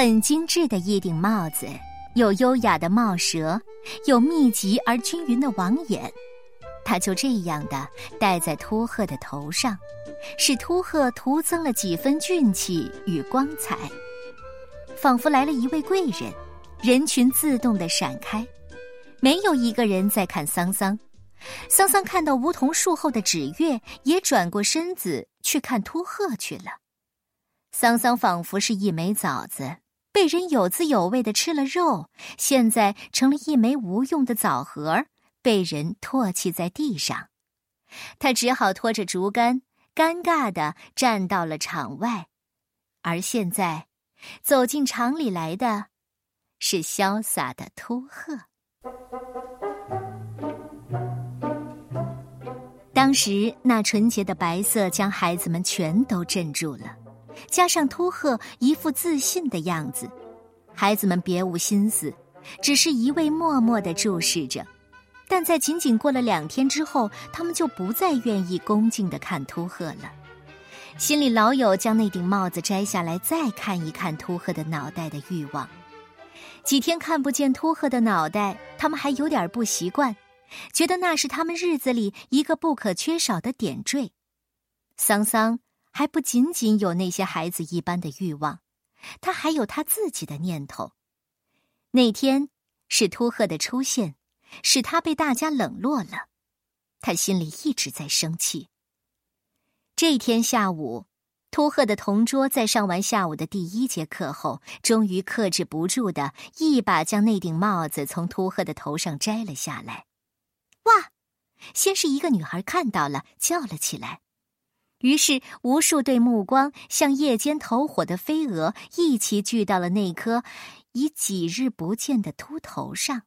很精致的一顶帽子，有优雅的帽舌，有密集而均匀的网眼。他就这样的戴在秃鹤的头上，使秃鹤徒增了几分俊气与光彩，仿佛来了一位贵人。人群自动的闪开，没有一个人在看桑桑。桑桑看到梧桐树后的纸月，也转过身子去看秃鹤去了。桑桑仿佛是一枚枣子，被人有滋有味的吃了肉，现在成了一枚无用的枣核，被人唾弃在地上。他只好拖着竹竿，尴尬的站到了场外。而现在，走进场里来的。是潇洒的秃鹤。当时那纯洁的白色将孩子们全都镇住了，加上秃鹤一副自信的样子，孩子们别无心思，只是一味默默的注视着。但在仅仅过了两天之后，他们就不再愿意恭敬的看秃鹤了，心里老有将那顶帽子摘下来再看一看秃鹤的脑袋的欲望。几天看不见秃鹤的脑袋，他们还有点不习惯，觉得那是他们日子里一个不可缺少的点缀。桑桑还不仅仅有那些孩子一般的欲望，他还有他自己的念头。那天是秃鹤的出现，使他被大家冷落了，他心里一直在生气。这天下午。秃鹤的同桌在上完下午的第一节课后，终于克制不住的一把将那顶帽子从秃鹤的头上摘了下来。哇！先是一个女孩看到了，叫了起来。于是无数对目光像夜间投火的飞蛾一起聚到了那颗已几日不见的秃头上。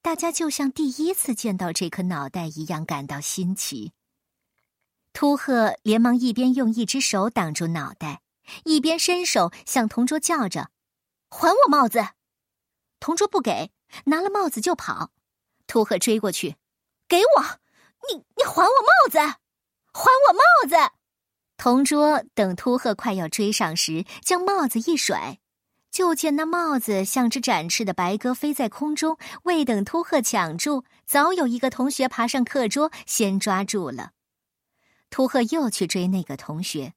大家就像第一次见到这颗脑袋一样感到新奇。秃鹤连忙一边用一只手挡住脑袋，一边伸手向同桌叫着：“还我帽子！”同桌不给，拿了帽子就跑。秃鹤追过去：“给我！你你还我帽子！还我帽子！”同桌等秃鹤快要追上时，将帽子一甩，就见那帽子像只展翅的白鸽飞在空中。未等秃鹤抢住，早有一个同学爬上课桌，先抓住了。秃鹤又去追那个同学，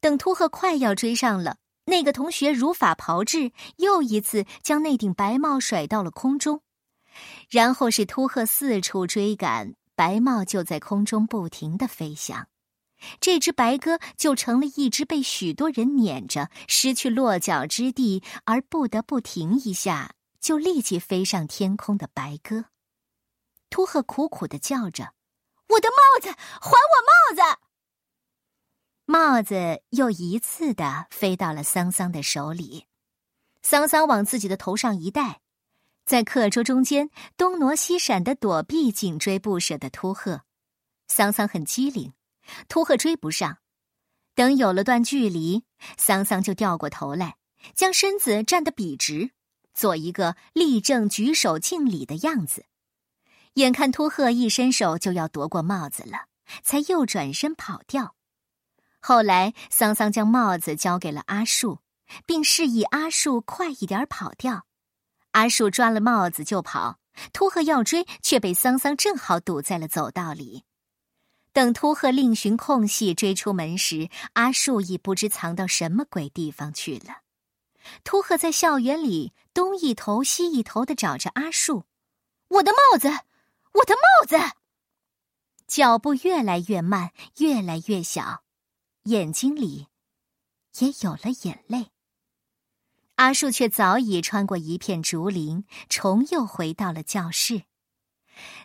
等秃鹤快要追上了，那个同学如法炮制，又一次将那顶白帽甩到了空中，然后是秃鹤四处追赶，白帽就在空中不停的飞翔，这只白鸽就成了一只被许多人撵着，失去落脚之地而不得不停一下就立即飞上天空的白鸽。秃鹤苦苦的叫着。我的帽子，还我帽子！帽子又一次的飞到了桑桑的手里，桑桑往自己的头上一戴，在课桌中间东挪西闪的躲避紧追不舍的秃鹤。桑桑很机灵，秃鹤追不上。等有了段距离，桑桑就掉过头来，将身子站得笔直，做一个立正举手敬礼的样子。眼看秃鹤一伸手就要夺过帽子了，才又转身跑掉。后来，桑桑将帽子交给了阿树，并示意阿树快一点跑掉。阿树抓了帽子就跑，秃鹤要追，却被桑桑正好堵在了走道里。等秃鹤另寻空隙追出门时，阿树已不知藏到什么鬼地方去了。秃鹤在校园里东一头西一头的找着阿树，我的帽子。我的帽子，脚步越来越慢，越来越小，眼睛里也有了眼泪。阿树却早已穿过一片竹林，重又回到了教室。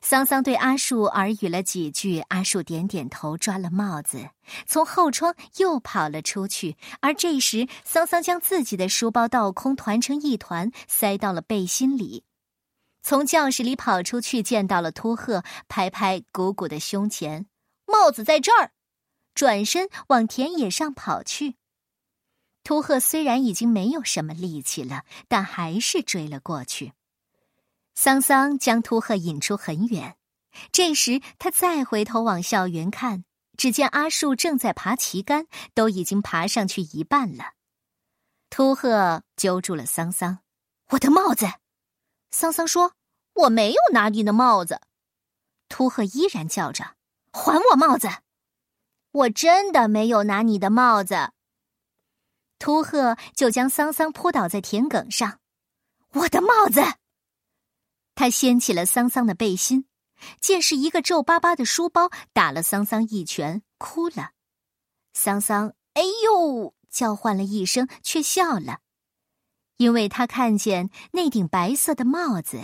桑桑对阿树耳语了几句，阿树点点头，抓了帽子，从后窗又跑了出去。而这时，桑桑将自己的书包倒空，团成一团，塞到了背心里。从教室里跑出去，见到了秃鹤，拍拍鼓鼓的胸前，帽子在这儿。转身往田野上跑去。秃鹤虽然已经没有什么力气了，但还是追了过去。桑桑将秃鹤引出很远，这时他再回头往校园看，只见阿树正在爬旗杆，都已经爬上去一半了。秃鹤揪住了桑桑：“我的帽子！”桑桑说：“我没有拿你的帽子。”秃鹤依然叫着：“还我帽子！”我真的没有拿你的帽子。秃鹤就将桑桑扑倒在田埂上。我的帽子！他掀起了桑桑的背心，见是一个皱巴巴的书包，打了桑桑一拳，哭了。桑桑哎呦叫唤了一声，却笑了，因为他看见那顶白色的帽子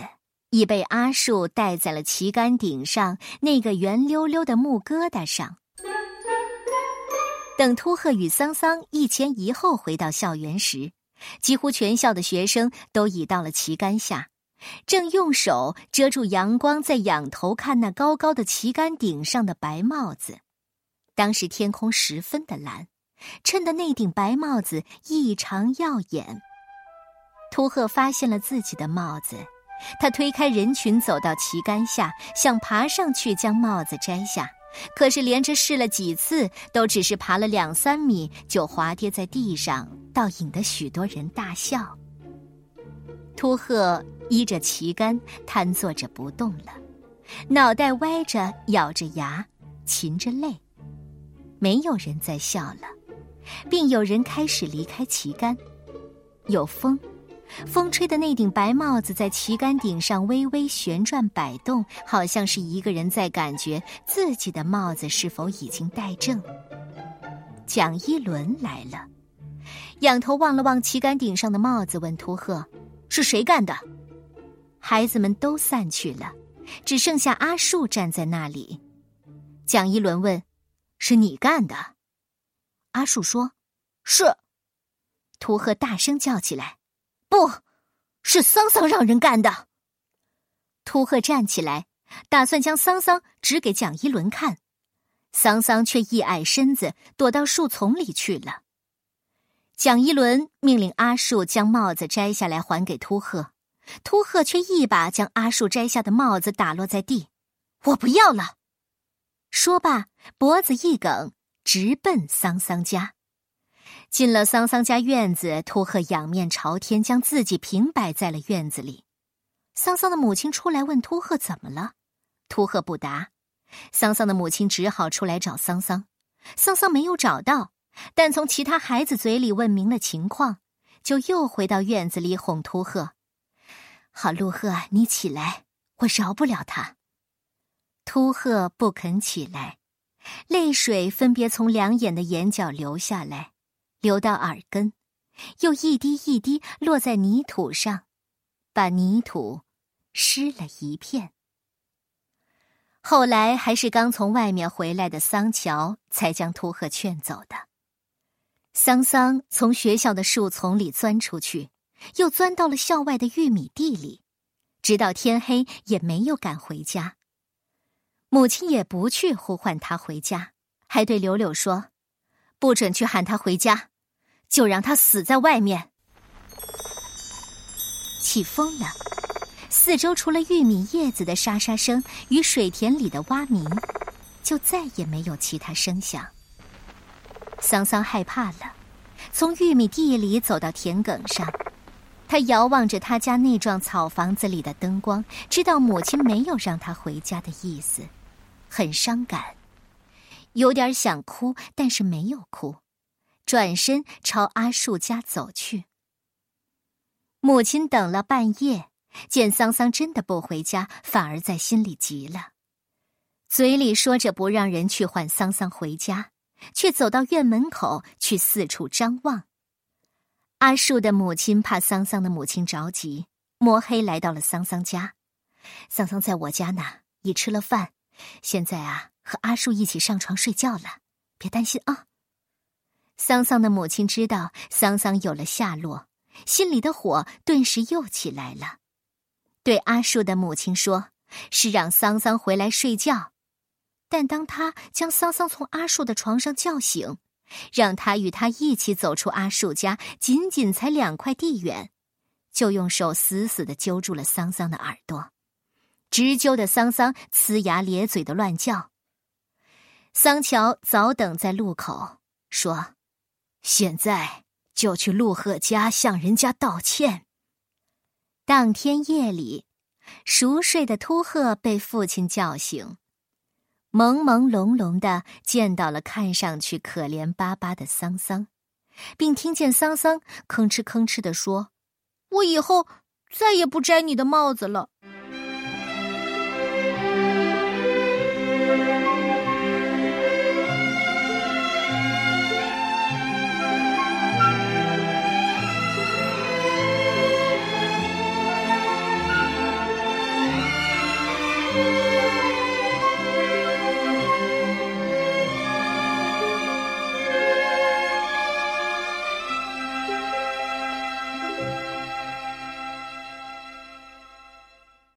已被阿树戴在了旗杆顶上那个圆溜溜的木疙瘩上。等秃鹤与桑桑一前一后回到校园时，几乎全校的学生都已到了旗杆下，正用手遮住阳光，在仰头看那高高的旗杆顶上的白帽子。当时天空十分的蓝，衬得那顶白帽子异常耀眼。秃鹤发现了自己的帽子，他推开人群，走到旗杆下，想爬上去将帽子摘下。可是连着试了几次，都只是爬了两三米就滑跌在地上，倒引得许多人大笑。秃鹤依着旗杆瘫坐着不动了，脑袋歪着，咬着牙，噙着泪。没有人再笑了，并有人开始离开旗杆。有风。风吹的那顶白帽子在旗杆顶上微微旋转摆动，好像是一个人在感觉自己的帽子是否已经戴正。蒋一伦来了，仰头望了望旗杆顶上的帽子，问秃鹤：“是谁干的？”孩子们都散去了，只剩下阿树站在那里。蒋一伦问：“是你干的？”阿树说：“是。”秃鹤大声叫起来。不，是桑桑让人干的。秃鹤站起来，打算将桑桑指给蒋一伦看，桑桑却一矮身子躲到树丛里去了。蒋一伦命令阿树将帽子摘下来还给秃鹤，秃鹤却一把将阿树摘下的帽子打落在地。我不要了。说罢，脖子一梗，直奔桑桑家。进了桑桑家院子，秃鹤仰面朝天，将自己平摆在了院子里。桑桑的母亲出来问秃鹤怎么了，秃鹤不答。桑桑的母亲只好出来找桑桑，桑桑没有找到，但从其他孩子嘴里问明了情况，就又回到院子里哄秃鹤：“好，陆鹤，你起来，我饶不了他。”秃鹤不肯起来，泪水分别从两眼的眼角流下来。流到耳根，又一滴一滴落在泥土上，把泥土湿了一片。后来还是刚从外面回来的桑乔才将秃鹤劝走的。桑桑从学校的树丛里钻出去，又钻到了校外的玉米地里，直到天黑也没有赶回家。母亲也不去呼唤他回家，还对柳柳说：“不准去喊他回家。”就让他死在外面。起风了，四周除了玉米叶子的沙沙声与水田里的蛙鸣，就再也没有其他声响。桑桑害怕了，从玉米地里走到田埂上，他遥望着他家那幢草房子里的灯光，知道母亲没有让他回家的意思，很伤感，有点想哭，但是没有哭。转身朝阿树家走去。母亲等了半夜，见桑桑真的不回家，反而在心里急了，嘴里说着不让人去唤桑桑回家，却走到院门口去四处张望。阿树的母亲怕桑桑的母亲着急，摸黑来到了桑桑家。桑桑在我家呢，已吃了饭，现在啊，和阿树一起上床睡觉了，别担心啊。桑桑的母亲知道桑桑有了下落，心里的火顿时又起来了，对阿树的母亲说：“是让桑桑回来睡觉。”但当他将桑桑从阿树的床上叫醒，让他与他一起走出阿树家，仅仅才两块地远，就用手死死的揪住了桑桑的耳朵，直揪的桑桑呲牙咧嘴的乱叫。桑乔早等在路口，说。现在就去陆贺家向人家道歉。当天夜里，熟睡的秃鹤被父亲叫醒，朦朦胧胧的见到了看上去可怜巴巴的桑桑，并听见桑桑吭哧吭哧的说：“我以后再也不摘你的帽子了。”